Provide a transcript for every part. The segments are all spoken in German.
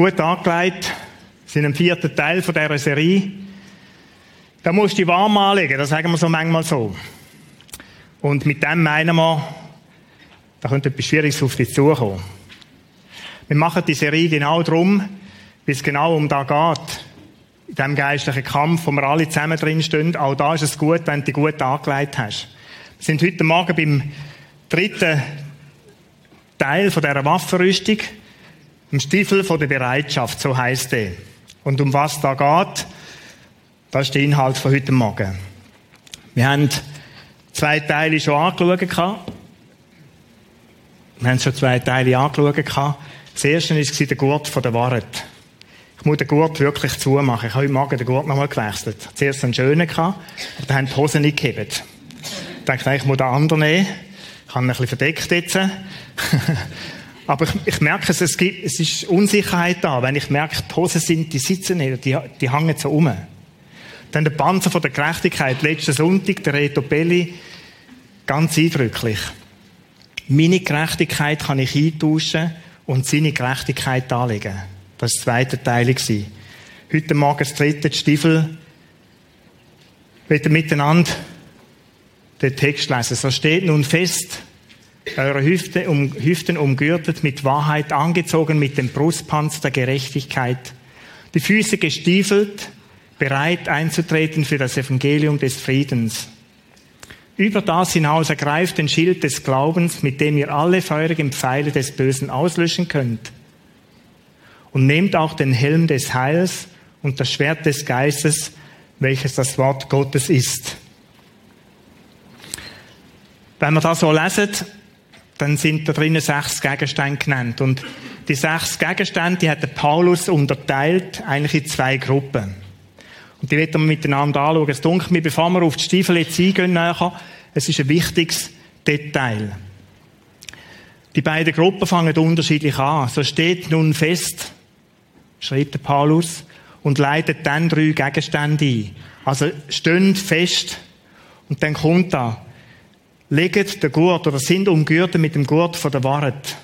Gut angelegt, sind im vierten Teil von dieser Serie. Da musst du dich warm anlegen, das sagen wir so manchmal so. Und mit dem meinen wir, da könnte etwas Schwieriges auf dich zukommen. Wir machen die Serie genau darum, weil es genau um da geht. In diesem geistlichen Kampf, wo wir alle zusammen drinstehen. Auch da ist es gut, wenn du dich gut angelegt hast. Wir sind heute Morgen beim dritten Teil von dieser Waffenrüstung. Im Stiefel von der Bereitschaft, so heisst er. Und um was da geht, das ist der Inhalt von heute Morgen. Wir haben zwei Teile schon angeschaut. Wir haben schon zwei Teile angeschaut. Das erste war der Gurt von der Wahrheit. Ich muss den Gurt wirklich zumachen. Ich habe heute Morgen den Gurt nochmal gewechselt. Zuerst einen schönen aber dann haben die Hosen nicht gehebt. Ich dachte, ich muss den anderen nehmen. Ich habe ihn ein bisschen verdeckt jetzt. aber ich, ich, merke es, gibt, es ist Unsicherheit da. Wenn ich merke, die Hosen sind, die sitzen nicht, die, die hängen so um. Dann der Panzer von der Gerechtigkeit, letzten Sonntag, der Reto Belli, ganz eindrücklich. Meine Gerechtigkeit kann ich eintauschen und seine Gerechtigkeit anlegen. Das war der zweite Teil. Heute Morgen das dritte, Stiefel. Wir miteinander den Text lesen. So steht nun fest, eure Hüften, um, Hüften umgürtet, mit Wahrheit angezogen, mit dem Brustpanzer der Gerechtigkeit, die Füße gestiefelt, bereit einzutreten für das Evangelium des Friedens. Über das hinaus ergreift den Schild des Glaubens, mit dem ihr alle feurigen Pfeile des Bösen auslöschen könnt. Und nehmt auch den Helm des Heils und das Schwert des Geistes, welches das Wort Gottes ist. Wenn wir das so lesen, dann sind da drinnen sechs Gegenstände genannt. Und die sechs Gegenstände, die hat der Paulus unterteilt, eigentlich in zwei Gruppen. Und die werden wir miteinander anschauen. Es dunkelt mir, bevor wir auf die Stiefel jetzt eingehen, nachher, es ist ein wichtiges Detail. Die beiden Gruppen fangen unterschiedlich an. So steht nun fest, schreibt der Paulus, und leitet dann drei Gegenstände ein. Also stehen fest, und dann kommt da, legt den Gurt oder sind umgürtet mit dem Gurt von der Wahrheit.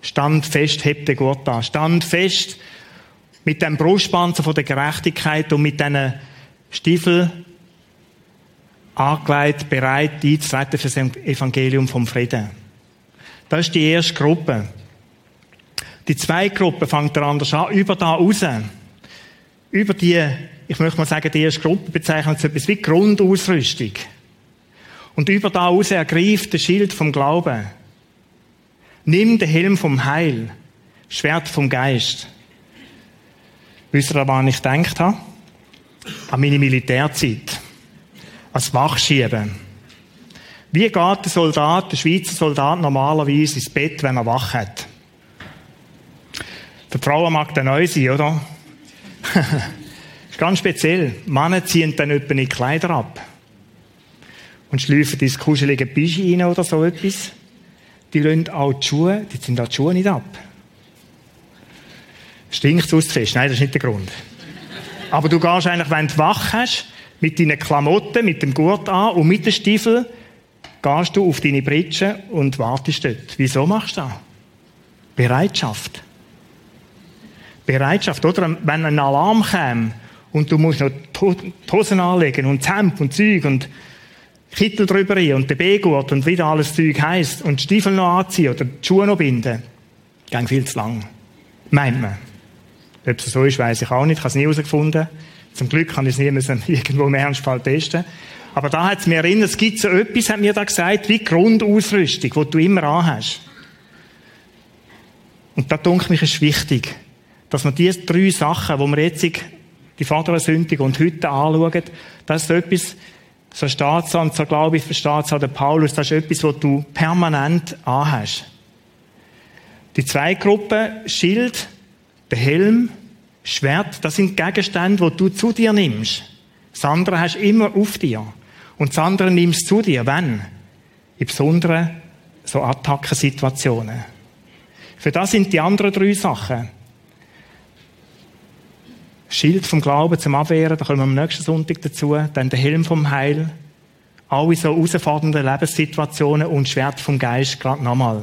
Stand fest, hebt den Gurt an. Stand fest, mit dem Brustpanzer von der Gerechtigkeit und mit diesen Stiefel angelegt, bereit einzutreten für das Evangelium vom Frieden. Das ist die erste Gruppe. Die zweite Gruppe fängt er anders an, über da raus. Über die, ich möchte mal sagen, die erste Gruppe bezeichnet so etwas wie Grundausrüstung. Und über da raus ergreift das Schild vom Glauben. Nimm den Helm vom Heil, Schwert vom Geist. Wisst ihr, an was ich gedacht habe? An meine Militärzeit. Als Wachschieben. Wie geht der Soldat, der Schweizer Soldat normalerweise ins Bett, wenn er wach hat? Für Frauen mag der neu sein, oder? ist ganz speziell. Männer ziehen dann etwa die Kleider ab. Und schleifen ins kuschelige Bischi rein oder so etwas. Die lassen auch die Schuhe, die ziehen auch die Schuhe nicht ab. Stinkt es fest? Nein, das ist nicht der Grund. Aber du gehst eigentlich, wenn du wach hast, mit deinen Klamotten, mit dem Gurt an und mit den Stiefeln, gehst du auf deine Britsche und wartest dort. Wieso machst du das? Bereitschaft. Bereitschaft, oder? Wenn ein Alarm käme und du musst noch die Hosen anlegen und Hemd und Zeug und Kittel drüber rein und den B-Gurt und wieder alles Zeug heisst und die Stiefel noch anziehen oder die Schuhe noch binden, geht viel zu lang. Meint man. Ob es so ist, weiß ich auch nicht. Ich habe es nie herausgefunden. Zum Glück kann ich es nie müssen, irgendwo im Ernstfall testen. Aber da hat es mir erinnert, es gibt so etwas, hat mir da gesagt, wie Grundausrüstung, die du immer anhast. Und da denke ich, ist wichtig, dass man diese drei Sachen, die wir jetzt die Vatersündigung und heute anschauen, das ist etwas, so steht es und so glaube ich, versteht es auch der Paulus, das ist etwas, was du permanent anhast. Die zwei Gruppen, Schild, der Helm, Schwert, das sind Gegenstände, die du zu dir nimmst. Das andere hast du immer auf dir. Und das andere nimmst du zu dir. Wenn? In besonderen so Attackensituationen. Für das sind die anderen drei Sachen. Schild vom Glauben zum Abwehren, da kommen wir am nächsten Sonntag dazu. Dann der Helm vom Heil. Alle so herausfordernden Lebenssituationen und Schwert vom Geist gerade nochmal.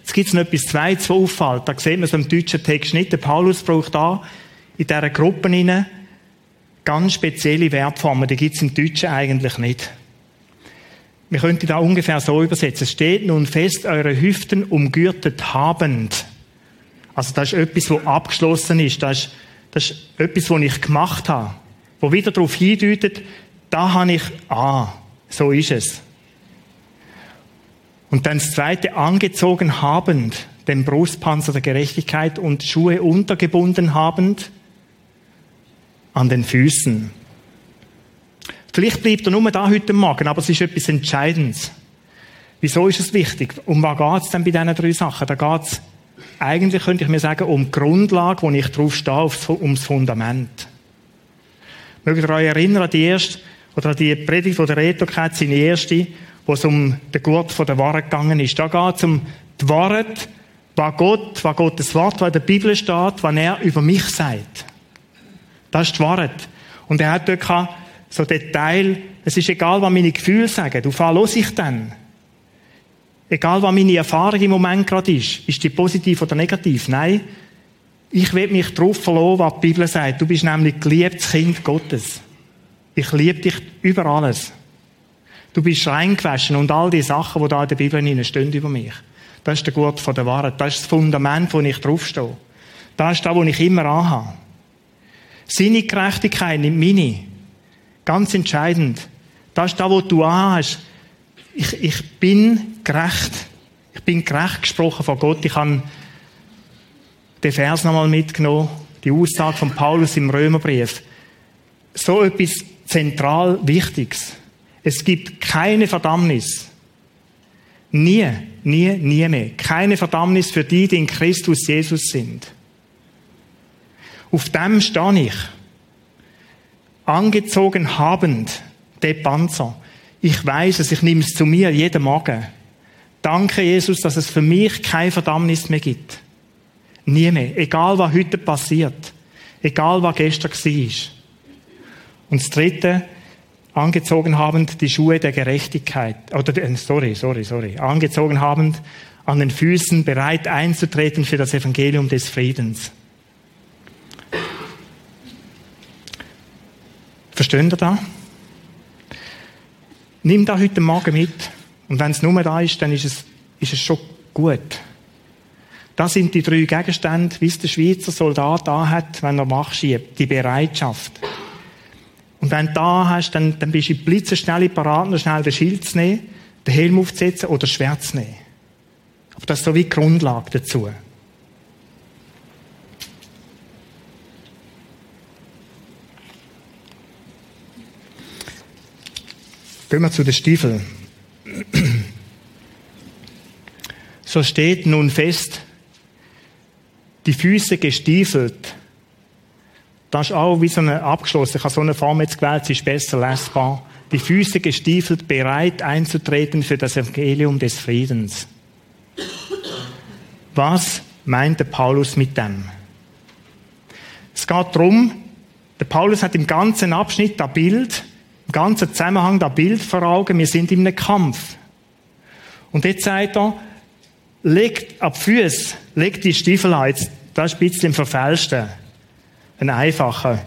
Jetzt gibt es noch etwas Zweites, was auffällt. Da sieht man so im deutschen Text nicht. Der Paulus braucht da in dieser Gruppe hinein ganz spezielle Verbformen. Die gibt es im Deutschen eigentlich nicht. Wir könnten da ungefähr so übersetzen. Es steht nun fest, eure Hüften umgürtet habend. Also das ist etwas, was abgeschlossen ist. Das ist, das ist etwas, was ich gemacht habe. Wo wieder darauf hindeutet, da habe ich, ah, so ist es. Und dann das zweite, angezogen habend, den Brustpanzer der Gerechtigkeit und Schuhe untergebunden habend an den Füßen. Vielleicht bleibt er nur da heute Morgen, aber es ist etwas Entscheidendes. Wieso ist es wichtig? Um was geht es denn bei diesen drei Sachen? Da geht es eigentlich, könnte ich mir sagen, um die Grundlage, wo ich drauf stehe, ums Fundament. Mögt ihr euch erinnern an die erste, oder an die Predigt, die der Reto hat, seine erste, wo es um den Gurt der Wahrheit gegangen ist. Da geht es um die Wahrheit, was Gott, was Gottes Wort, was in der Bibel steht, was er über mich sagt. Das ist die Wahrheit. Und er hat dort so den Teil, es ist egal, was meine Gefühle sagen, du fahr los ich dann. Egal, was meine Erfahrung im Moment gerade ist, ist die positiv oder negativ? Nein, ich will mich darauf verlassen, was die Bibel sagt. Du bist nämlich geliebtes Kind Gottes. Ich liebe dich über alles. Du bist reingewaschen und all die Sachen, die da in der Bibel stehen über mich. Das ist der Gurt von der Wahrheit. Das ist das Fundament, wo ich draufstehe. Das ist das, wo ich immer anhabe. Seine Gerechtigkeit nimmt meine. Ganz entscheidend. Das ist das, was du anhast. Ich, ich bin gerecht. Ich bin gerecht gesprochen von Gott. Ich habe den Vers nochmal mitgenommen. Die Aussage von Paulus im Römerbrief. So etwas zentral Wichtiges. Es gibt keine Verdammnis. Nie, nie, nie mehr. Keine Verdammnis für die, die in Christus Jesus sind. Auf dem stehe ich. Angezogen habend, den Panzer. Ich weiß es, ich nehme es zu mir jeden Morgen. Danke, Jesus, dass es für mich keine Verdammnis mehr gibt. Nie mehr. Egal, was heute passiert. Egal, was gestern war. Und das dritte, angezogen habend die Schuhe der Gerechtigkeit. Oder, äh, sorry, sorry, sorry. Angezogen habend an den Füßen bereit einzutreten für das Evangelium des Friedens. Verstehen ihr da? Nimm da heute Morgen mit. Und wenn es nur da ist, dann ist es, ist es schon gut. Das sind die drei Gegenstände, wie es der Schweizer Soldat da hat, wenn er Mach schiebt. Die Bereitschaft. Und wenn du da hast, dann, dann bist du blitzenschnell parat, noch schnell den Schild zu nehmen, den Helm aufzusetzen oder das Schwert zu nehmen. Aber das ist so wie die Grundlage dazu. Gehen wir zu den Stiefeln. So steht nun fest, die Füße gestiefelt. Das ist auch wie so eine abgeschlossen. Ich habe so eine Form jetzt gewählt, sie ist besser lesbar. Die Füße gestiefelt, bereit einzutreten für das Evangelium des Friedens. Was meint der Paulus mit dem? Es geht darum, der Paulus hat im ganzen Abschnitt das Bild ganzen Zusammenhang das Bild vor Augen, wir sind in einem Kampf. Und jetzt sagt er, legt ab Füße, legt die Stiefel an. Jetzt, das ist ein bisschen verfälscht. Ein einfacher.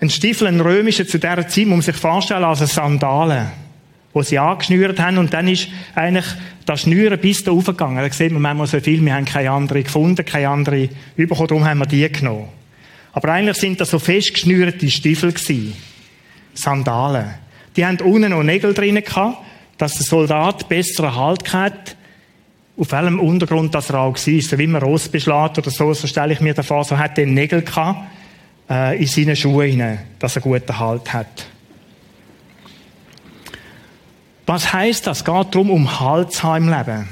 Ein Stiefel, ein römischer zu dieser Zeit, muss man sich vorstellen, als eine Sandale, wo sie angeschnürt haben und dann ist eigentlich das Schnüren bis da aufgegangen. Da sieht man manchmal so viel, wir haben keine andere gefunden, keine andere bekommen, darum haben wir die genommen. Aber eigentlich sind das so festgeschnürte Stiefel gewesen. Sandalen. Die haben unten noch Nägel drin gehabt, dass der Soldat besseren Halt hat, auf welchem Untergrund das er auch war. So wie man Ross beschlägt oder so, so stelle ich mir das vor, so hat er Nägel gehabt, äh, in seine Schuhe hinein, dass er guten Halt hat. Was heisst das? Es geht darum, um Halt im Leben.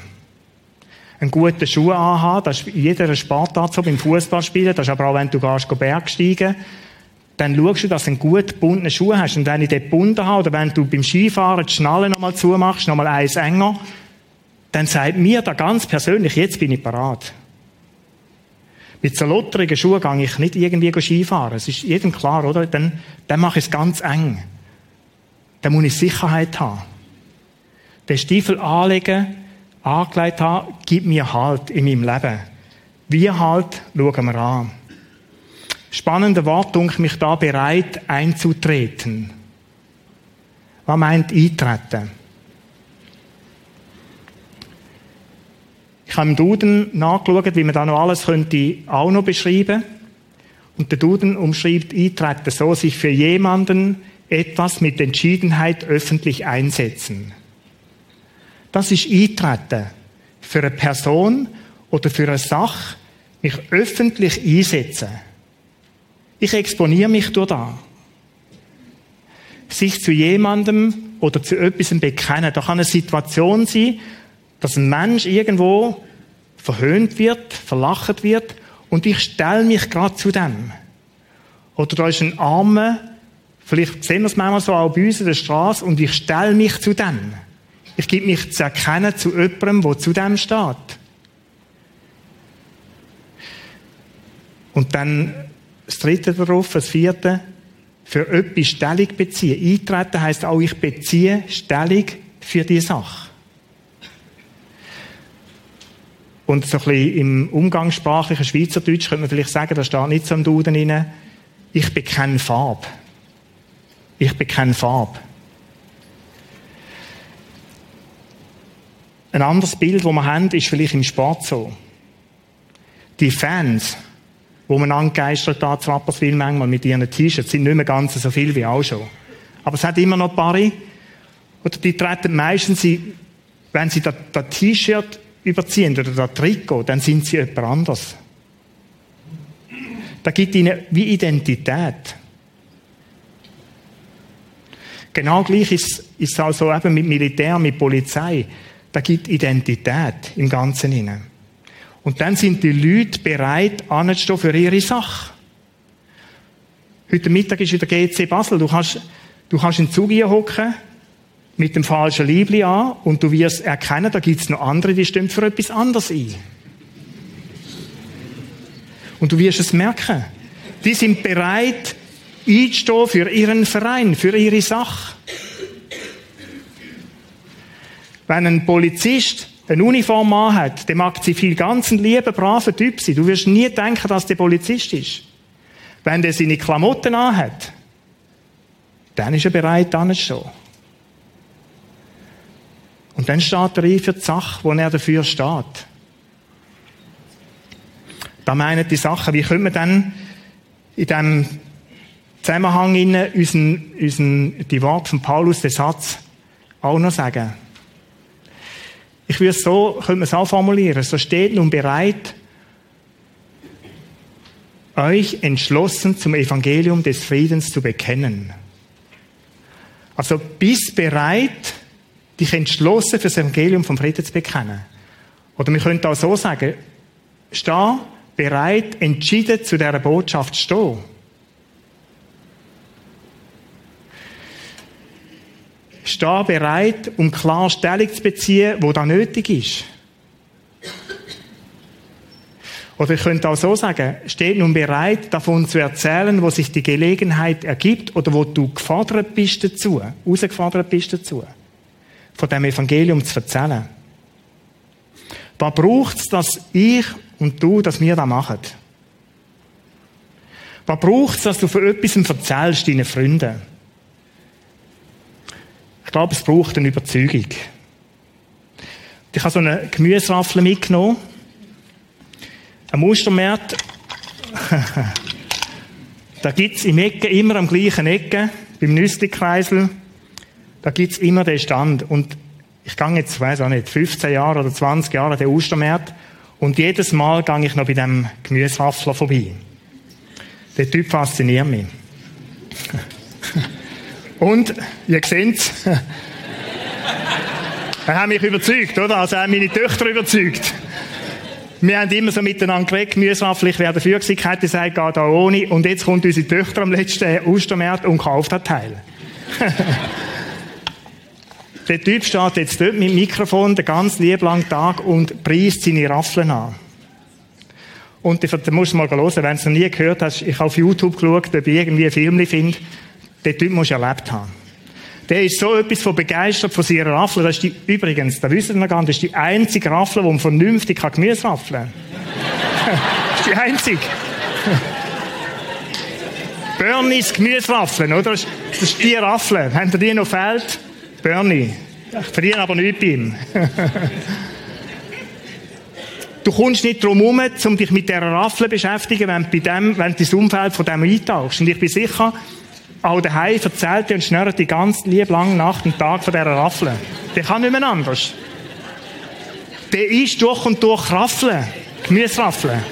Einen guten Schuh anhaben, das ist in jeder Sportart so, beim Fußballspielen, das ist aber auch, wenn du gehst, Bergsteigen, dann schaust du, dass du einen gut gebundenen Schuh hast. Und wenn ich den gebunden habe, oder wenn du beim Skifahren die Schnalle nochmal zumachst, nochmal eins enger, dann sagt mir da ganz persönlich, jetzt bin ich parat. Mit so lotterigen Schuhen gehe ich nicht irgendwie Skifahren. Es ist jedem klar, oder? Dann, dann mache ich es ganz eng. Dann muss ich Sicherheit haben. Den Stiefel anlegen, angelegt habe, gibt mir Halt in meinem Leben. Wie Halt, schauen wir an. Spannende Wort, dunkel mich da bereit einzutreten. Was meint eintreten? Ich habe im Duden nachgeschaut, wie man da noch alles könnte auch noch beschreiben. Und der Duden umschreibt Eintreten so, sich für jemanden etwas mit Entschiedenheit öffentlich einsetzen. Das ist Eintreten. Für eine Person oder für eine Sache mich öffentlich einsetzen. Ich exponiere mich durch da. Sich zu jemandem oder zu etwas bekennen. Da kann eine Situation sein, dass ein Mensch irgendwo verhöhnt wird, verlacht wird und ich stelle mich gerade zu dem. Oder da ist ein Armer, vielleicht sehen wir es manchmal so auch bei uns in der Straße und ich stelle mich zu dem. Ich gebe mich zu erkennen zu jemandem, der zu dem steht. Und dann das dritte darauf, das vierte, für etwas Stellung beziehen. Eintreten heisst auch, ich beziehe Stellung für die Sache. Und so ein bisschen im umgangssprachlichen Schweizerdeutsch könnte man vielleicht sagen, da steht nicht so im Duden rein, ich bekenne Farbe. Ich bekenne Farbe. Ein anderes Bild, das wir haben, ist vielleicht im Sport so. Die Fans, wo man angegeistert hat, Rapperswil manchmal mit ihren T-Shirts, sind nicht mehr ganz so viel wie auch schon. Aber es hat immer noch ein paar, oder die treten meistens, wenn sie das T-Shirt überziehen oder das Trikot, dann sind sie jemand anders. Da gibt ihnen wie Identität. Genau gleich ist es also eben mit Militär, mit Polizei. Da gibt Identität im Ganzen hinein. Und dann sind die Leute bereit, anzustehen für ihre Sache. Heute Mittag ist wieder GC Basel. Du kannst, du kannst in den Zug hocken mit dem falschen Liebli an und du wirst erkennen, da gibt es noch andere, die stimmen für etwas anderes ein. Und du wirst es merken. Die sind bereit, einzustehen für ihren Verein, für ihre Sache. Wenn ein Polizist eine Uniform anhat, der mag sie viel ganz ein lieber, braver Typ sein. Du wirst nie denken, dass der Polizist ist. Wenn der seine Klamotten anhat, dann ist er bereit, anzustehen. Und dann steht er ein für die Sache, wo er dafür steht. Da meinen die Sachen, wie können wir dann in diesem Zusammenhang in unseren, unseren, die Worte von Paulus, den Satz, auch noch sagen. Ich würde es so, könnte man es auch formulieren, so steht nun bereit, euch entschlossen zum Evangelium des Friedens zu bekennen. Also bist bereit, dich entschlossen für das Evangelium vom Frieden zu bekennen. Oder wir könnten auch so sagen, steh bereit, entschieden zu dieser Botschaft zu stehen. Steh bereit, um klar Stellung zu beziehen, wo da nötig ist. Oder ich könnte auch so sagen, steh nun bereit, davon zu erzählen, wo sich die Gelegenheit ergibt oder wo du gefordert bist dazu, herausgefordert bist dazu von dem Evangelium zu erzählen. Da braucht es, dass ich und du, dass wir das machen. Was braucht es, dass du von etwas erzählst deinen Freunden? Ich glaube, es braucht eine Überzeugung. Ich habe so eine Gemüseraffel mitgenommen. Am Mustermarkt. da gibt es im Ecken immer am gleichen Ecken, beim Nüstikreisel. Da gibt's immer den Stand. Und ich gehe jetzt, weiß auch nicht, 15 Jahre oder 20 Jahre den Ostermarkt und jedes Mal gehe ich noch bei dem Gemüsewaffler vorbei. Der Typ fasziniert mich. Und, ihr seht's, er hat mich überzeugt, oder? Also er hat meine Töchter überzeugt. Wir haben immer so miteinander geredet, Gemüsewaffel, ich wäre dafür gewesen, hätte gesagt, geh da ohne. Und jetzt kommt unsere Töchter am letzten Ostermarkt und kauft das Teil. Der Typ steht jetzt dort mit dem Mikrofon den ganz lieb langen Tag und preist seine Raffeln an. Und da musst du mal hören, wenn du es noch nie gehört hast, ich habe auf YouTube geschaut, ob ich irgendwie ein Film finde, den Typ musst erlebt haben. Der ist so etwas von begeistert von seiner Raffel. Das ist die, übrigens, da wissen wir gar nicht, das ist die einzige Raffel, die man vernünftig kann Gemüse raffeln kann. das ist die einzige. Bernies Gemüseraffeln, oder? Das ist die Raffel. Haben ihr die noch fehlt? Bernie. Ich verdiene aber nichts bei ihm. du kommst nicht drum herum, um dich mit dieser Raffel zu beschäftigen, wenn du, bei dem, wenn du das Umfeld von dem eintauchst. Und ich bin sicher, auch daheim erzählt und schnurrt die ganze lieb lange Nacht und Tag von dieser Raffel. Der kann nicht mehr anders. Der ist durch und durch Raffeln. Gemüseraffeln.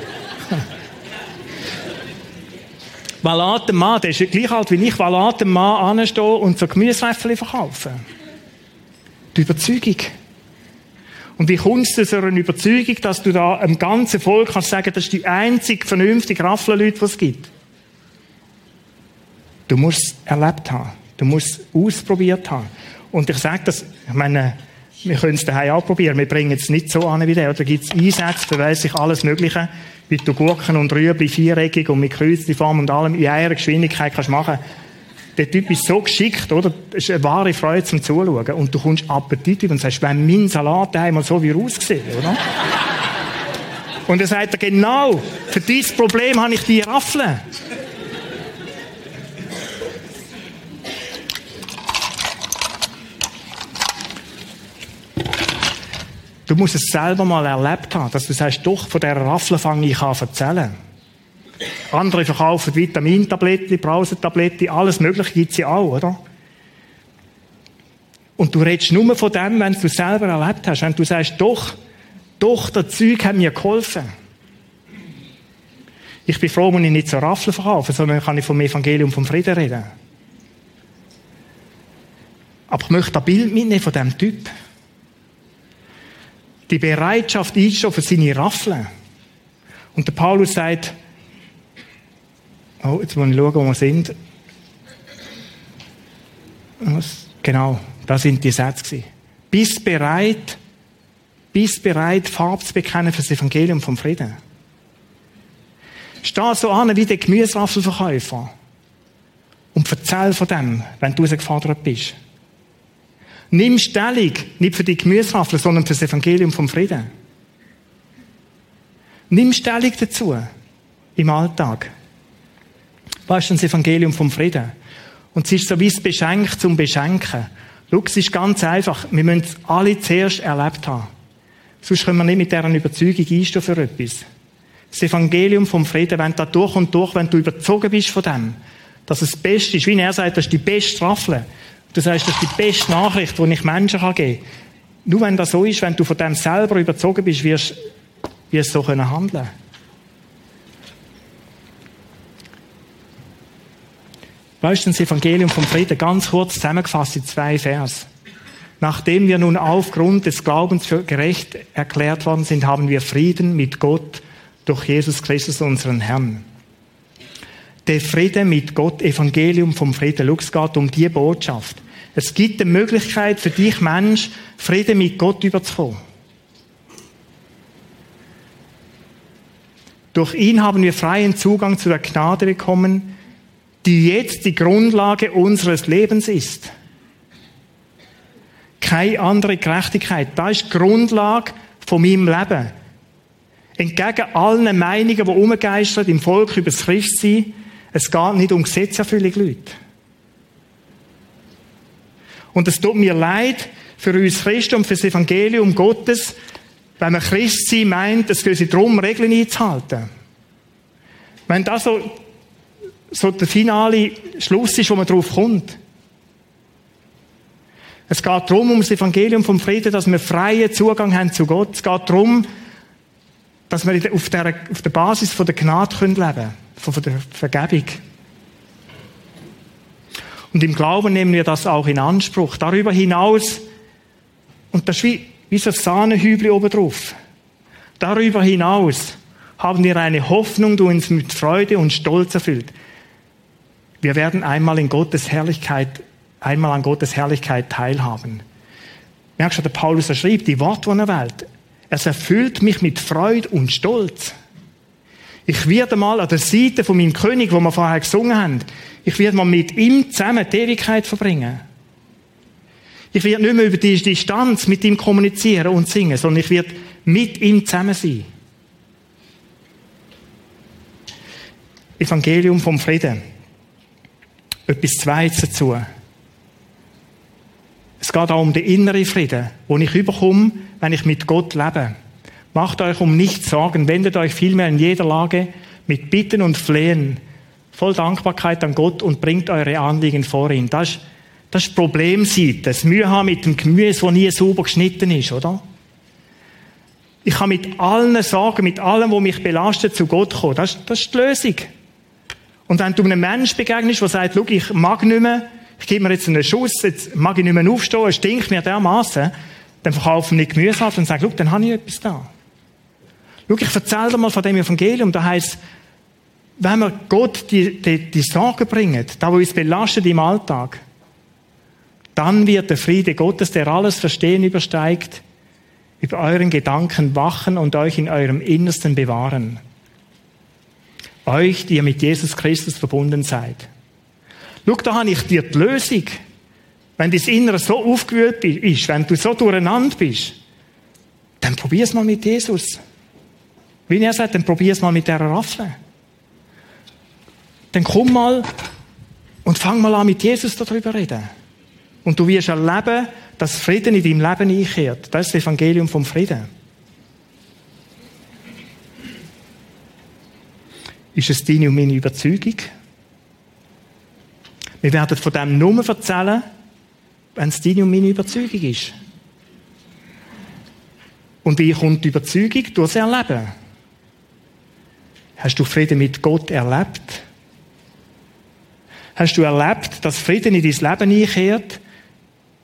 Valaten Mann, der ist gleich alt wie ich, Valaten Mann anstehen und so Gemüseraffeln verkaufen. Die Überzeugung. Und wie kommst du zu einer Überzeugung, dass du da einem ganzen Volk kannst sagen, das ist die einzige vernünftige Raffelleute, die es gibt? Du musst es erlebt haben. Du musst es ausprobiert haben. Und ich sage das, ich meine, wir können es daheim auch probieren. Wir bringen es nicht so an wie der. Da gibt es Einsätze, da weiss ich alles Mögliche, du Gurken und Rüebli viereckig und mit Kreuzform und allem in einer Geschwindigkeit kannst machen. Der Typ ist so geschickt, oder? Das ist eine wahre Freude zum Zuschauen. Und du kommst Appetit und sagst, wenn mein Salat einmal so wie aussehen, oder? und er sagt genau, für dieses Problem habe ich die Raffeln. Du musst es selber mal erlebt haben, dass du sagst, doch, von dieser Raffelfang ich kann erzählen. Andere verkaufen Vitamintabletten, Brausetabletten, alles Mögliche gibt es ja auch, oder? Und du redest nur von dem, wenn du es selber erlebt hast. Wenn du sagst, doch, doch, das Zeug hat mir geholfen. Ich bin froh, wenn ich nicht so Raffeln verkaufe, sondern kann ich vom Evangelium vom Frieden reden. Aber ich möchte ein Bild mitnehmen von diesem Typ die Bereitschaft ist für seine Raffeln. Und der Paulus sagt, oh, jetzt muss ich schauen, wo wir sind. Genau, da sind die Sätze. Bist bereit, bist bereit, Farbe zu bekennen für das Evangelium vom Frieden. Steh so an wie der Gemüseraffelverkäufer und erzähl von dem, wenn du gefordert bist. Nimm Stellung, nicht für die Gemüsehafel, sondern für das Evangelium vom Frieden. Nimm Stellung dazu im Alltag. Was ist das Evangelium vom Frieden? Und es ist so wie es beschenkt zum Beschenken. Schau, es ist ganz einfach. Wir müssen es alle zuerst erlebt haben. Sonst können wir nicht mit deren Überzeugung einstehen für etwas. Das Evangelium vom Frieden, wenn da durch und durch, wenn du überzogen bist von dem, dass es das Beste ist, wie er sagt, das ist die beste Strafe. Du sagst, das ist die beste Nachricht, die ich Menschen geben kann. Nur wenn das so ist, wenn du von dem selber überzogen bist, wirst du so handeln können Weißt du, das Evangelium vom Frieden, ganz kurz zusammengefasst in zwei Vers. Nachdem wir nun aufgrund des Glaubens für gerecht erklärt worden sind, haben wir Frieden mit Gott durch Jesus Christus, unseren Herrn. Der Friede mit Gott, Evangelium vom Frieden. Es geht um die Botschaft. Es gibt eine Möglichkeit für dich, Mensch, Frieden mit Gott überzukommen. Durch ihn haben wir freien Zugang zu der Gnade bekommen, die jetzt die Grundlage unseres Lebens ist. Keine andere Gerechtigkeit. Da ist die Grundlage von meinem Leben. Entgegen allen Meinungen, die umgeistert im Volk über das Christsein, es geht nicht um Gesetzerfüllung, Leute. Und es tut mir leid für uns Christen und für das Evangelium Gottes, wenn man Christ sein meint, es geht darum, Regeln einzuhalten. Wenn das so, so der finale Schluss ist, wo man drauf kommt. Es geht darum, um das Evangelium vom Frieden, dass wir freien Zugang haben zu Gott. Es geht darum, dass wir auf der, auf der Basis von der Gnade leben können, von der Vergebung. Und im Glauben nehmen wir das auch in Anspruch. Darüber hinaus, und das ist wie, wie so ein Sahnehübli oben drauf. Darüber hinaus haben wir eine Hoffnung, die uns mit Freude und Stolz erfüllt. Wir werden einmal in Gottes Herrlichkeit, einmal an Gottes Herrlichkeit teilhaben. Merkst du, der Paulus er schrieb, die Worte, die er wählt. Es erfüllt mich mit Freude und Stolz. Ich werde mal an der Seite von meinem König, wo wir vorher gesungen haben, ich werde mal mit ihm zusammen die Ewigkeit verbringen. Ich werde nicht mehr über die Distanz mit ihm kommunizieren und singen, sondern ich werde mit ihm zusammen sein. Evangelium vom Frieden. Etwas Zweites dazu. Es geht auch um den inneren Frieden, den ich überkomme, wenn ich mit Gott lebe. Macht euch um nichts Sorgen, wendet euch vielmehr in jeder Lage mit Bitten und Flehen voll Dankbarkeit an Gott und bringt eure Anliegen vor ihn. Das ist, das ist Problemseite. Das Mühe haben mit dem Gemüse, das nie sauber geschnitten ist, oder? Ich kann mit allen Sorgen, mit allem, was mich belastet, zu Gott kommen. Das, das ist die Lösung. Und wenn du einem Menschen begegnest, der sagt, schau, ich mag nicht mehr, ich gebe mir jetzt einen Schuss, jetzt mag ich nicht mehr aufstehen, es stinkt mir dermaßen, dann verkaufen nicht Gemüse und sagen, schau, dann habe ich etwas da. Schau, ich erzähle dir mal von dem Evangelium, da heißt, wenn wir Gott die, die, die Sorgen bringen, da wo uns belastet im Alltag, dann wird der Friede Gottes, der alles Verstehen übersteigt, über euren Gedanken wachen und euch in eurem Innersten bewahren. Euch, die ihr mit Jesus Christus verbunden seid. Schau, da habe ich dir die Lösung. Wenn dein Innere so aufgewühlt ist, wenn du so durcheinander bist, dann probier es mal mit Jesus. Wie er sagt, dann probier es mal mit dieser Raffel. Dann komm mal und fang mal an, mit Jesus darüber zu reden. Und du wirst erleben, dass Frieden in deinem Leben einkehrt. Das ist das Evangelium vom Frieden. Ist es deine und meine Überzeugung? Wir werden von dem nur erzählen, wenn es deine und meine Überzeugung ist. Und wie kommt die Überzeugung? Durch das Erleben. Hast du Frieden mit Gott erlebt? Hast du erlebt, dass Frieden in dein Leben einkehrt,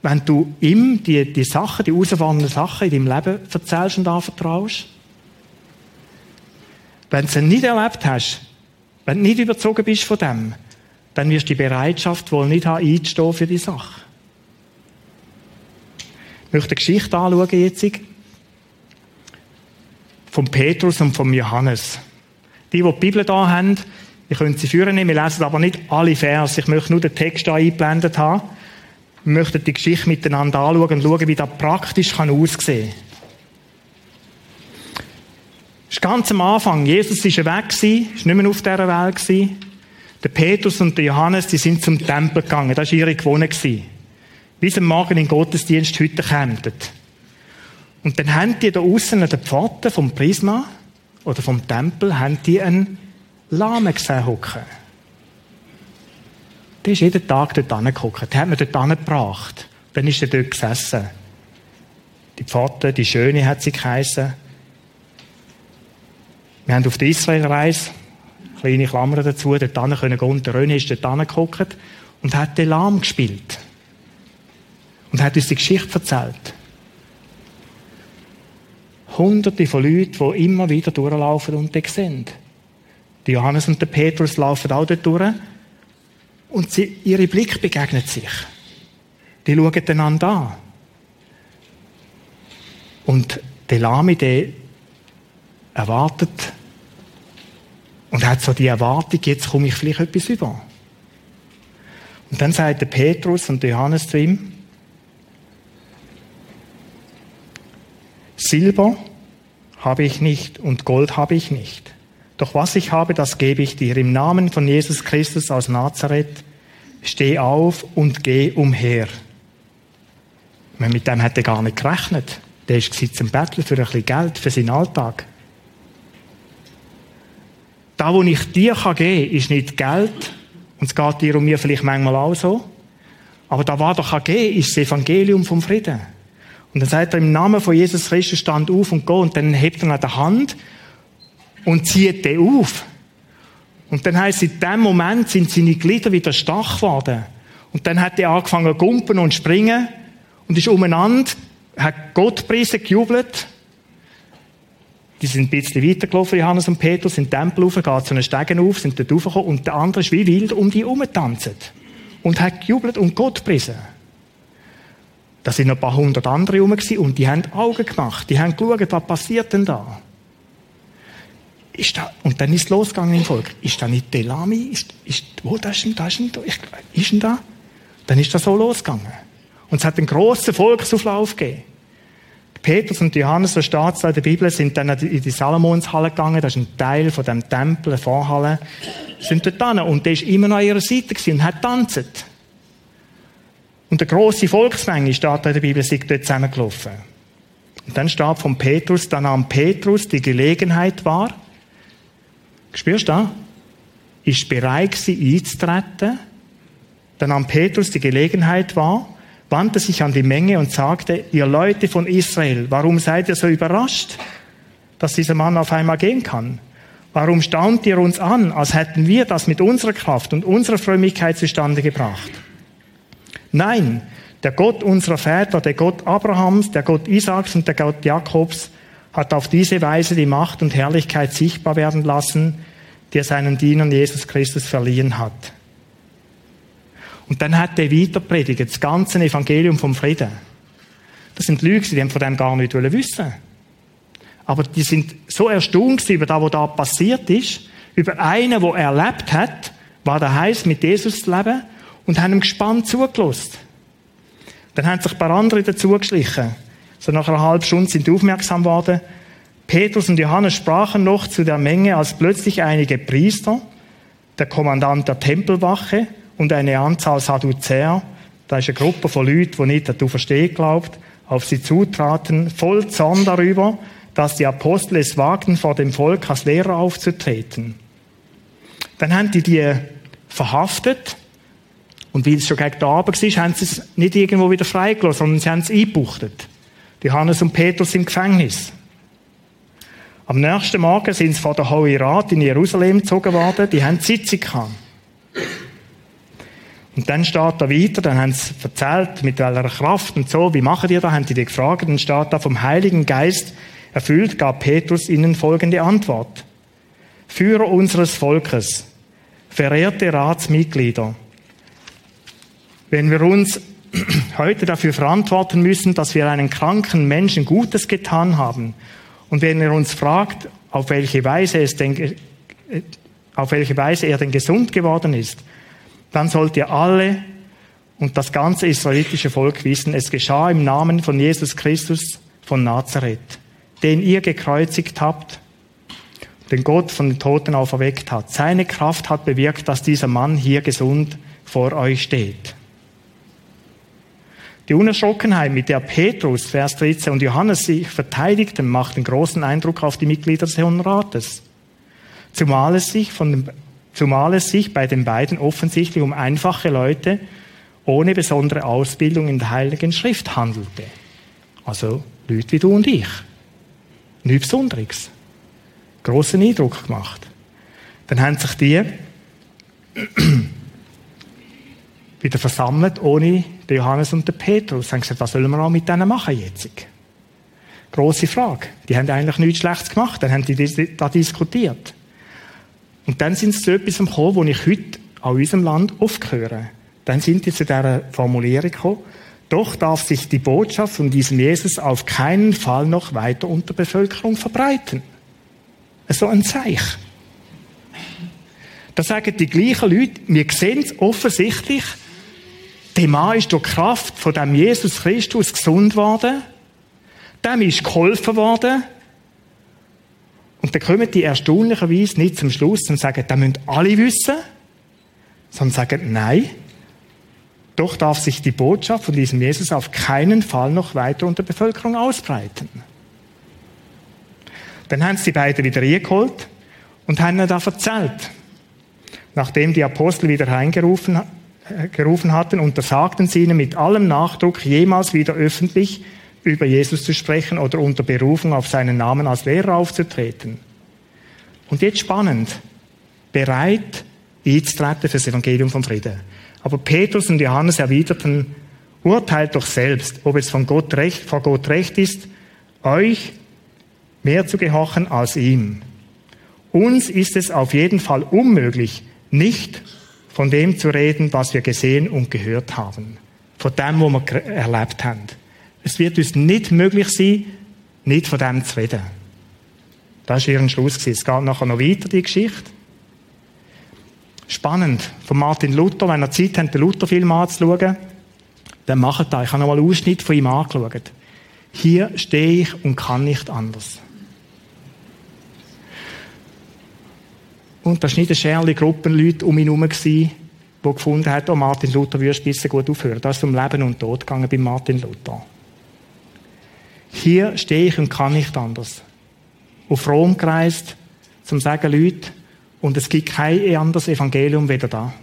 wenn du ihm die, die Sachen, die herausfordernden Sachen in deinem Leben erzählst und anvertraust? Wenn du es nicht erlebt hast, wenn du nicht überzogen bist von dem, dann wirst du die Bereitschaft wohl nicht haben, einzustehen für die Sache. Ich möchte eine Geschichte anschauen jetzt. Vom Petrus und vom Johannes. Die, die die Bibel da haben, ihr könnt sie führen. Wir lesen aber nicht alle Vers. Ich möchte nur den Text hier eingeblendet haben. Wir möchten die Geschichte miteinander anschauen und schauen, wie das praktisch kann aussehen kann. Ist ganz am Anfang. Jesus war weg, ist nicht mehr auf dieser Welt. Der Petrus und der Johannes, die sind zum Tempel gegangen. Das war ihre Gewohnheit. Wie sie morgen in den Gottesdienst heute kämen. Und dann haben die da außen an der Pforte vom Prisma oder vom Tempel, haben die einen Lahmen gesehen hocken. Der ist jeden Tag dort angeguckt. Den hat man dort angebracht. Dann ist er dort gesessen. Die Pforte, die Schöne hat sie geheissen. Wir haben auf der Israelreise, kleine Klammer dazu, dort können. Der Röne ist dort angeguckt und hat den Lahm gespielt. Und hat uns die Geschichte erzählt. Hunderte von Leuten, die immer wieder durchlaufen und den sehen. Die Johannes und der Petrus laufen auch dort durch. Und sie, ihre Blick begegnet sich. Die schauen einander an. Und der Lami, der erwartet und hat so die Erwartung, jetzt komme ich vielleicht etwas über. Und dann sagt der Petrus und der Johannes zu ihm, Silber habe ich nicht und Gold habe ich nicht. Doch was ich habe, das gebe ich dir. Im Namen von Jesus Christus aus Nazareth, steh auf und geh umher. Mit dem er gar nicht gerechnet. Der ist zum Betteln für ein bisschen Geld, für seinen Alltag. Da, wo ich dir geben kann, ist nicht Geld. Und es geht dir und mir vielleicht manchmal auch so. Aber da, was er geben kann, ist das Evangelium vom Frieden. Und dann sagt er im Namen von Jesus Christus, stand auf und go. Und dann hebt er an der Hand und zieht den auf. Und dann heißt in dem Moment sind seine Glieder wieder stark geworden. Und dann hat er angefangen zu gumpen und springen und ist umeinander, hat Gott preisen, gejubelt die sind ein bisschen weitergelaufen, Johannes und Petrus, sind den Tempel rauf, geht zu einen Stegen auf, sind dort raufgekommen und der andere ist wie wild um die herumgetanzt. Und hat gejubelt und Gott gepriesen. Da sind noch ein paar hundert andere rum und die haben Augen gemacht. Die haben geschaut, was passiert denn da? Ist da, und dann ist es losgegangen im Volk. Ist da nicht Delami? Ist, ist, wo, da ist denn, da ist denn, ist denn da? Dann ist das so losgegangen. Und es hat einen grossen Volksauflauf gegeben. Petrus und Johannes, so steht es in der Bibel, sind dann in die Salomonshalle gegangen. Das ist ein Teil von dem Tempel, eine Vorhalle. Sind dort hin. Und der ist immer noch an ihrer Seite und hat tanzt. Und eine grosse Volksmenge, steht in der Bibel, sind dort zusammengelaufen. Und dann steht von Petrus, dann nahm Petrus die Gelegenheit wahr. Spürst du das? Ist bereit gewesen, einzutreten. Dann nahm Petrus die Gelegenheit wahr wandte sich an die Menge und sagte, ihr Leute von Israel, warum seid ihr so überrascht, dass dieser Mann auf einmal gehen kann? Warum staunt ihr uns an, als hätten wir das mit unserer Kraft und unserer Frömmigkeit zustande gebracht? Nein, der Gott unserer Väter, der Gott Abrahams, der Gott Isaaks und der Gott Jakobs hat auf diese Weise die Macht und Herrlichkeit sichtbar werden lassen, die er seinen Dienern Jesus Christus verliehen hat. Und dann hat er weiter predigt, das ganze Evangelium vom Frieden. Das sind Leute, die haben von dem gar nicht wissen Aber die sind so erstaunt über das, was da passiert ist, über einen, der erlebt hat, was da heisst, mit Jesus zu leben, und haben ihm gespannt zugelassen. Dann haben sich ein paar andere dazugeschlichen. So nach einer halben Stunde sind die aufmerksam geworden. Petrus und Johannes sprachen noch zu der Menge, als plötzlich einige Priester, der Kommandant der Tempelwache und eine Anzahl Sadduzäer, da ist eine Gruppe von Leuten, die nicht an du verstehen glaubt, auf sie zutraten, voll Zorn darüber, dass die Apostel es wagten, vor dem Volk als Lehrer aufzutreten. Dann haben die die verhaftet und weil es schon gegen den Abend war, haben sie es nicht irgendwo wieder freigelassen, sondern sie haben es eingebuchtet. Johannes und Petrus im Gefängnis. Am nächsten Morgen sind sie vor der Hohe Rat in Jerusalem gezogen worden. Die haben Sitzung gehabt. Und dann steht da weiter, dann haben sie erzählt, mit welcher Kraft und so, wie machen die da, haben die die gefragt, dann steht da vom Heiligen Geist erfüllt, gab Petrus ihnen folgende Antwort. Führer unseres Volkes, verehrte Ratsmitglieder, wenn wir uns heute dafür verantworten müssen, dass wir einen kranken Menschen Gutes getan haben, und wenn er uns fragt, auf welche Weise, es denn, äh, auf welche Weise er denn gesund geworden ist, dann sollt ihr alle und das ganze israelitische Volk wissen, es geschah im Namen von Jesus Christus von Nazareth, den ihr gekreuzigt habt, den Gott von den Toten auferweckt hat. Seine Kraft hat bewirkt, dass dieser Mann hier gesund vor euch steht. Die Unerschrockenheit, mit der Petrus, Vers 13 und Johannes sich verteidigten, macht einen großen Eindruck auf die Mitglieder des Hohen Rates. Zumal es sich von dem zumal es sich bei den beiden offensichtlich um einfache Leute ohne besondere Ausbildung in der Heiligen Schrift handelte. Also Leute wie du und ich. Nichts Besonderes. Grossen Eindruck gemacht. Dann haben sich die wieder versammelt, ohne den Johannes und den Petrus. Haben gesagt, was sollen wir auch mit denen machen jetzt? Grosse Frage. Die haben eigentlich nichts Schlechtes gemacht. Dann haben die da diskutiert. Und dann sind sie zu etwas gekommen, wo ich heute an unserem Land oft höre. Dann sind sie zu dieser Formulierung gekommen, doch darf sich die Botschaft von diesem Jesus auf keinen Fall noch weiter unter Bevölkerung verbreiten. So ein Zeichen. Da sagen die gleichen Leute, wir sehen es offensichtlich, der Mann ist durch Kraft von dem Jesus Christus gesund worden, dem ist geholfen worden, und dann kommen die erstaunlicherweise nicht zum Schluss und sagen, das müssen alle wissen, sondern sagen, nein, doch darf sich die Botschaft von diesem Jesus auf keinen Fall noch weiter unter der Bevölkerung ausbreiten. Dann haben sie die beiden wieder reingeholt und haben ihnen da erzählt. Nachdem die Apostel wieder reingerufen gerufen hatten, untersagten sie ihnen mit allem Nachdruck jemals wieder öffentlich über Jesus zu sprechen oder unter Berufung auf seinen Namen als Lehrer aufzutreten. Und jetzt spannend, bereit einzutreten für das Evangelium vom Frieden. Aber Petrus und Johannes erwiderten, urteilt doch selbst, ob es von Gott recht, vor Gott recht ist, euch mehr zu gehorchen als ihm. Uns ist es auf jeden Fall unmöglich, nicht von dem zu reden, was wir gesehen und gehört haben. Von dem, was wir erlebt haben. Es wird uns nicht möglich sein, nicht von dem zu reden. Das war ihr Schluss. Es geht nachher noch weiter, die Geschichte. Spannend. Von Martin Luther, wenn ihr Zeit habt, den Luther-Film anzuschauen. Dann macht das. Ich habe nochmal einen Ausschnitt von ihm angeschaut. Hier stehe ich und kann nicht anders. Und da war nicht eine Scherle Gruppenleute um ihn herum, die gefunden haben, oh, Martin Luther würde ein gut aufhören. Das ist um Leben und Tod gegangen bei Martin Luther. Hier stehe ich und kann nicht anders. Auf Rom gereist, zum sagen, Leute, und es gibt kein anderes Evangelium weder da.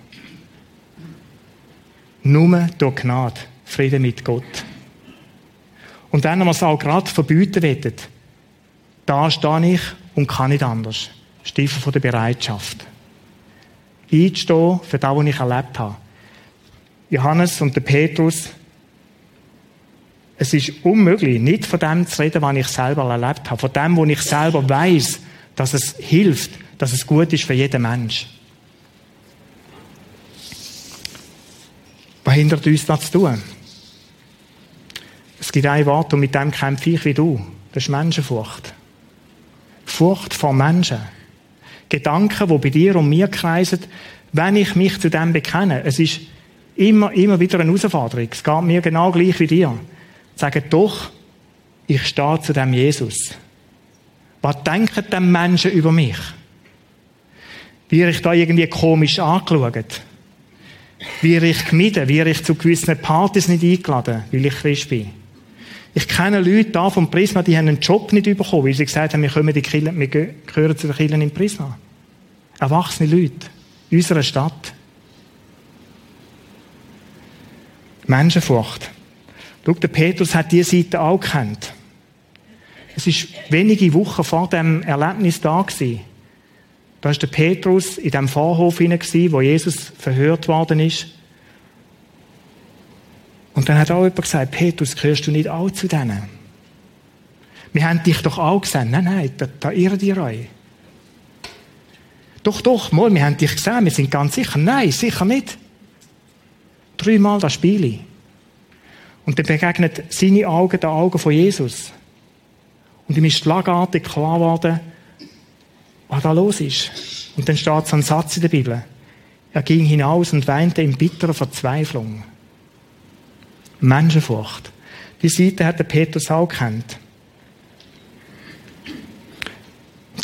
Nur durch Gnade, Frieden mit Gott. Und wenn wir es auch gerade verbieten wollen, da stehe ich und kann nicht anders. Stiefel von der Bereitschaft. Einzustehen für das, was ich erlebt habe. Johannes und der Petrus, es ist unmöglich, nicht von dem zu reden, was ich selber erlebt habe. Von dem, wo ich selber weiß, dass es hilft, dass es gut ist für jeden Mensch. Was hindert uns das zu tun? Es gibt ein Wort, und mit dem kämpfe ich wie du. Das ist Menschenfurcht. Furcht vor Menschen. Gedanken, die bei dir und mir kreisen, wenn ich mich zu dem bekenne. Es ist immer, immer wieder eine Herausforderung. Es geht mir genau gleich wie dir. Sagen doch, ich stehe zu dem Jesus. Was denken denn Menschen über mich? Wie ich da irgendwie komisch angeschaut? Wie ich gemieden? Wie ich zu gewissen Partys nicht eingeladen, weil ich Christ bin? Ich kenne Leute da vom Prisma, die haben einen Job nicht bekommen, weil sie gesagt haben, wir, kommen die Kirche, wir gehören zu den Kirchen im Prisma. Erwachsene Leute in unserer Stadt. Menschenfurcht. Schau, der Petrus hat diese Seite auch gekannt. Es ist wenige Wochen vor dem Erlebnis da gewesen. Da war der Petrus in dem Vorhof hinein, wo Jesus verhört worden ist. Und dann hat auch jemand gesagt, Petrus, gehörst du nicht auch zu denen? Wir haben dich doch auch gesehen. Nein, nein, da, da irrt ihr euch. Doch, doch, mal, wir haben dich gesehen, wir sind ganz sicher. Nein, sicher nicht. Dreimal das Spiel. Und dann begegnet seine Augen den Augen von Jesus. Und ihm ist schlagartig klar geworden, was da los ist. Und dann steht so ein Satz in der Bibel. Er ging hinaus und weinte in bitterer Verzweiflung. Menschenfurcht. Die Seite hat der Petrus auch kennt.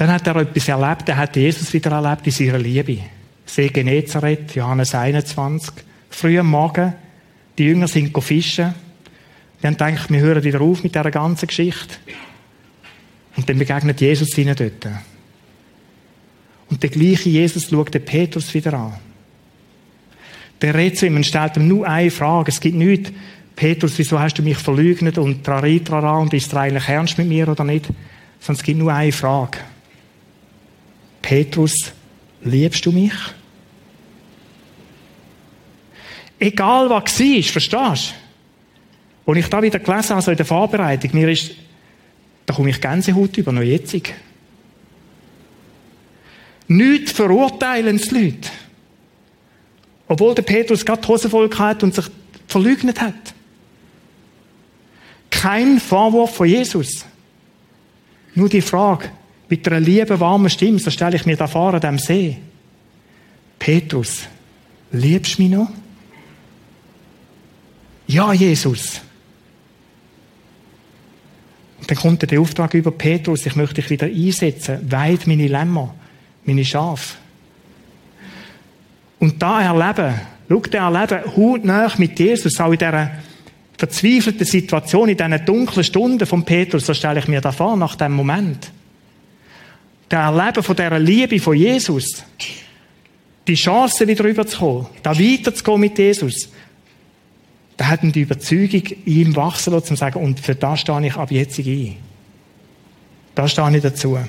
Dann hat er etwas erlebt, er hat Jesus wieder erlebt in seiner Liebe. See Genezareth, Johannes 21. Früh am Morgen, die Jünger sind fischen. Die haben gedacht, wir hören wieder auf mit dieser ganzen Geschichte. Und dann begegnet Jesus ihnen dort. Und der gleiche Jesus schaut den Petrus wieder an. Der redet zu ihm und stellt ihm nur eine Frage. Es gibt nichts, Petrus, wieso hast du mich verleugnet und trari, trara, und ist er eigentlich ernst mit mir oder nicht? Sondern es gibt nur eine Frage. Petrus, liebst du mich? Egal was war, verstehst du? Als ich da wieder gelesen also in der Vorbereitung, mir ist, da komme ich Gänsehaut über, noch jetzig. Nicht verurteilen die Leute. Obwohl der Petrus gerade die Hose voll hat und sich verleugnet hat. Kein Vorwurf von Jesus. Nur die Frage, mit einer lieben, warmen Stimme, so stelle ich mir da vor an dem See. Petrus, liebst du mich noch? Ja, Jesus. Und dann kommt der Auftrag über Petrus, ich möchte dich wieder einsetzen, weit meine Lämmer, meine Schafe. Und da erleben, schau, da erleben, hautnah mit Jesus, auch in dieser verzweifelten Situation, in diesen dunklen Stunden von Petrus, so stelle ich mir da vor, nach dem Moment der Erleben von dieser Liebe von Jesus, die Chance wieder rüberzukommen, da weiterzugehen mit Jesus, da hat ihm die Überzeugung in ihm wachsen lassen, zu sagen, und für das stehe ich ab jetzt ein. Da stehe ich dazu.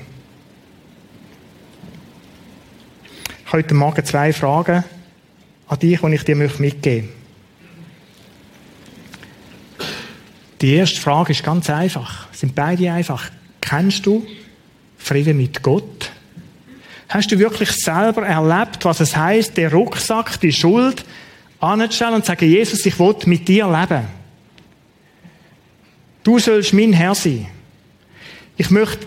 Heute Morgen zwei Fragen an dich, die ich dir mitgeben möchte. Die erste Frage ist ganz einfach. Sind beide einfach. Kennst du Frieden mit Gott? Hast du wirklich selber erlebt, was es heißt, den Rucksack, die Schuld anzustellen und zu sagen, Jesus, ich will mit dir leben. Du sollst mein Herr sein. Ich möchte,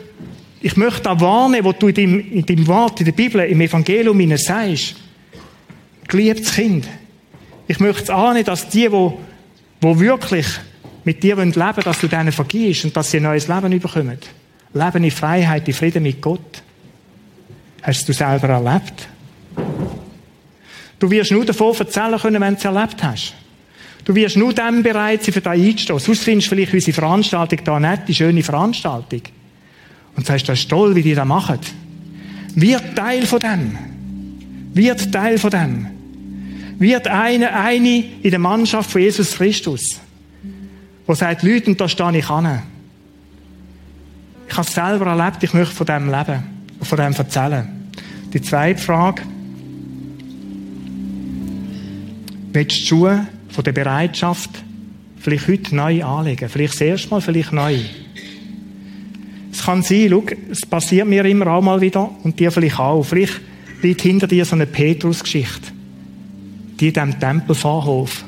ich möchte da warnen, was du in deinem, in deinem Wort, in der Bibel, im Evangelium ihnen sagst. Geliebtes Kind. Ich möchte ahnen, dass die, die wo wirklich mit dir leben wollen, dass du denen vergibst und dass sie ein neues Leben bekommen. Leben in Freiheit, in Frieden mit Gott. Hast du selber erlebt? Du wirst nur davon erzählen können, wenn du es erlebt hast. Du wirst nur dann bereit sein, für dich einzustehen. Sonst findest du vielleicht unsere Veranstaltung da nett, die schöne Veranstaltung. Und sagst, das ist toll, wie die das machen. Wird Teil von dem. Wird Teil von dem. Wird eine, eine in der Mannschaft von Jesus Christus. Wo sagt, Leute, und da stehe ich an. Ich habe es selber erlebt, ich möchte von dem leben, von dem erzählen. Die zweite Frage. Willst du Schuhe von der Bereitschaft vielleicht heute neu anlegen? Vielleicht das erste Mal, vielleicht neu. Es kann sein, schau, es passiert mir immer auch mal wieder und dir vielleicht auch. Vielleicht liegt hinter dir so eine Petrus-Geschichte. Die in diesem Tempelfahrhof.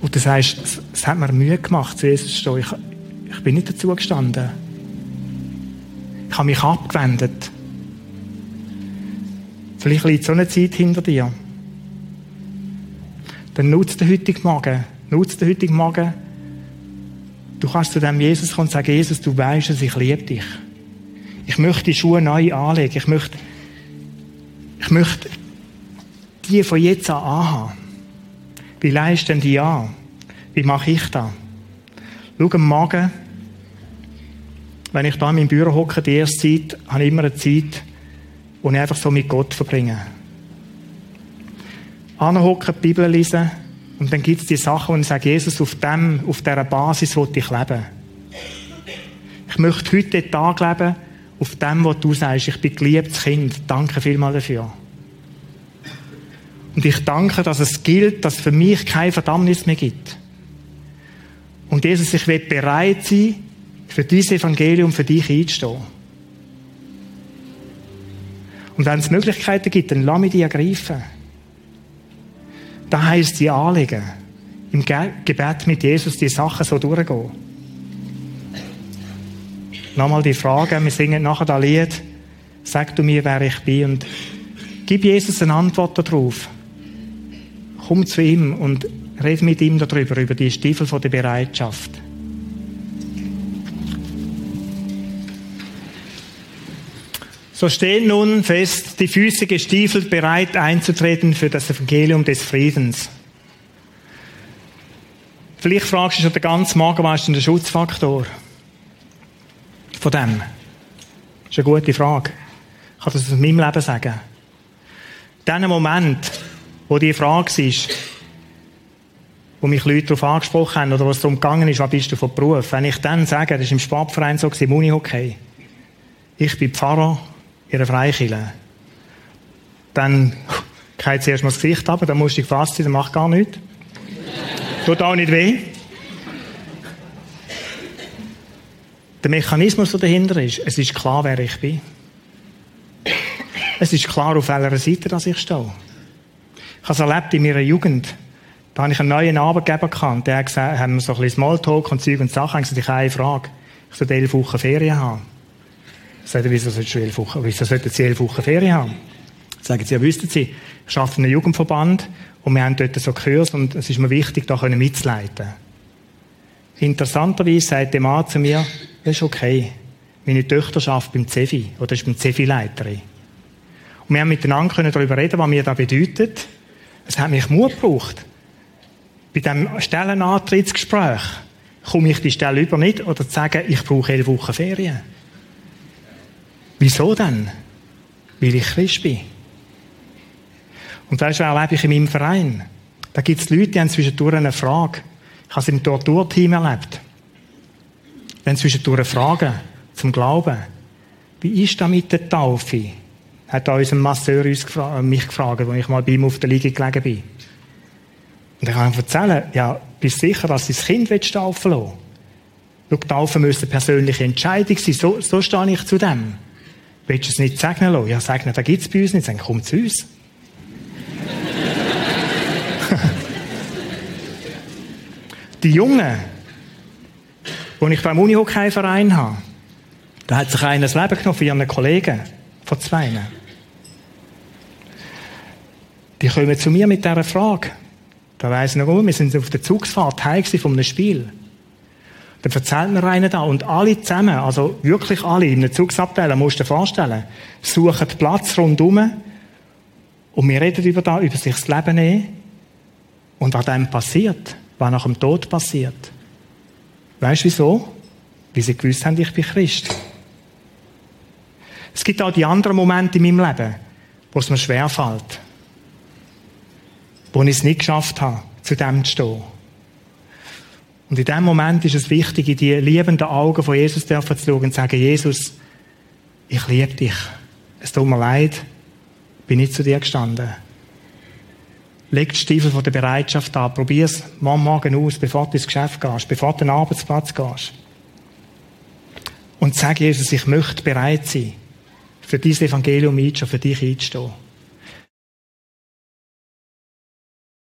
Und du sagst, es hat mir Mühe gemacht, zu Jesus zu stehen. Ich, bin nicht dazu gestanden. Ich habe mich abgewendet. Vielleicht liegt so eine Zeit hinter dir. Dann nutzt den heutigen Morgen. Nutzt den heutigen Morgen. Du kannst zu dem Jesus kommen und sagen, Jesus, du weißt es, ich liebe dich. Ich möchte die Schuhe neu anlegen. Ich möchte, ich möchte die von jetzt an anhaben. Wie leist denn die an? Wie mache ich das? Schau am Morgen, wenn ich da in meinem Büro hocke, die erste Zeit, habe ich immer eine Zeit, wo ich einfach so mit Gott verbringe. Anhocken, die Bibel lesen und dann gibt es die Sachen, wo ich sage, Jesus, auf, dem, auf dieser Basis will ich leben. Ich möchte heute den Tag leben, auf dem, was du sagst, ich bin geliebtes Kind. Danke vielmals dafür. Und ich danke, dass es gilt, dass es für mich keine Verdammnis mehr gibt. Und Jesus, ich will bereit sein, für dieses Evangelium für dich einzustehen. Und wenn es Möglichkeiten gibt, dann lass mich die ergreifen. Da heisst die anlegen. Im Gebet mit Jesus die Sachen so durchgehen. Nochmal die Frage, wir singen nachher das Lied, sag du mir, wer ich bin und gib Jesus eine Antwort darauf. Komm zu ihm und red mit ihm darüber, über die Stiefel der Bereitschaft. So stehen nun fest die Füße gestiefelt, bereit einzutreten für das Evangelium des Friedens. Vielleicht fragst du schon den ganzen Morgen, was ist denn der Schutzfaktor von dem? Das ist eine gute Frage. Ich kann das aus meinem Leben sagen. Dem Moment, wo die Frage ist, wo mich Leute darauf angesprochen haben oder was darum gegangen ist, was bist du von Beruf, wenn ich dann sage, das ist im Sportverein so, im Unihockey, ich bin Pfarrer in einer Freikirche, dann geht zuerst mal das Gesicht ab, dann musst du gefasst sein, dann macht gar nichts. Tut auch nicht weh. Der Mechanismus, der dahinter ist, es ist klar, wer ich bin. Es ist klar, auf welcher Seite dass ich stehe. Ich habe es erlebt in meiner Jugend. Da habe ich einen neuen Arbeitgeber gehabt. Der hat gesagt, haben so ein bisschen Smalltalk und Zeug und Sachen. Ich gesagt, ich habe eine Frage. Ich soll elf Wochen Ferien haben. Sagt er, wieso solltest du elf Wochen, wieso sollten Sie elf Wochen Ferien haben? Sagen Sie, ja, wüssten Sie, ich arbeite in einem Jugendverband und wir haben dort so Kurs und es ist mir wichtig, da mitzuleiten. Interessanterweise sagt der Mann zu mir, das ist okay. Meine Tochter arbeitet beim CEFI oder ist beim CEFI-Leiterin. Und wir haben miteinander darüber reden, was mir das bedeutet. Es hat mich Mut gebraucht. Bei diesem Stellenantrittsgespräch komme ich die Stelle über nicht oder zu sagen, ich brauche elf Wochen Ferien. Wieso denn? Weil ich Christ bin. Und weißt du, erlebe ich in meinem Verein. Da gibt es Leute, die haben zwischendurch eine Frage. Ich habe es im Torturteam erlebt. Die haben zwischendurch Fragen zum Glauben. Wie ist das mit der Taufe? Hat da unser Masseur uns gefra äh, mich gefragt, als ich mal bei ihm auf der Liege gelegen bin. Und ich kann ihm erzählen, ja, bist du sicher, dass du das Kind taufen lassen Schau, Taufen müssen persönliche Entscheidung sein. So, so stehe ich zu dem. Willst du es nicht segnen lassen? Ja, segnen, da gibt es bei uns nicht. Sagen, komm zu uns. die Jungen, die ich beim Unihockey-Verein habe, da hat sich einer das Leben genommen für ihren Kollegen, von zwei. Die kommen zu mir mit dieser Frage. Da weiss ich noch wir sind auf der Zugsfahrt heim von einem Spiel. Dann erzählt mir einer da und alle zusammen, also wirklich alle, in einem Zugsabteil, musst du dir vorstellen, suchen Platz rundum und wir reden über da, über sich das Leben nehmen und was dem passiert, was nach dem Tod passiert. Weißt du wieso? Weil sie gewusst haben, ich bin Christ. Es gibt auch die anderen Momente in meinem Leben, wo es mir schwerfällt. Wo ich es nicht geschafft habe, zu dem zu stehen. Und in dem Moment ist es wichtig, in die liebenden Augen von Jesus zu schauen und zu sagen, Jesus, ich liebe dich. Es tut mir leid, bin nicht zu dir gestanden. Leg die Stiefel von der Bereitschaft an, probier es morgen aus, bevor du ins Geschäft gehst, bevor du an den Arbeitsplatz gehst. Und sag Jesus, ich möchte bereit sein, für dieses Evangelium einzustehen, für dich einzustehen.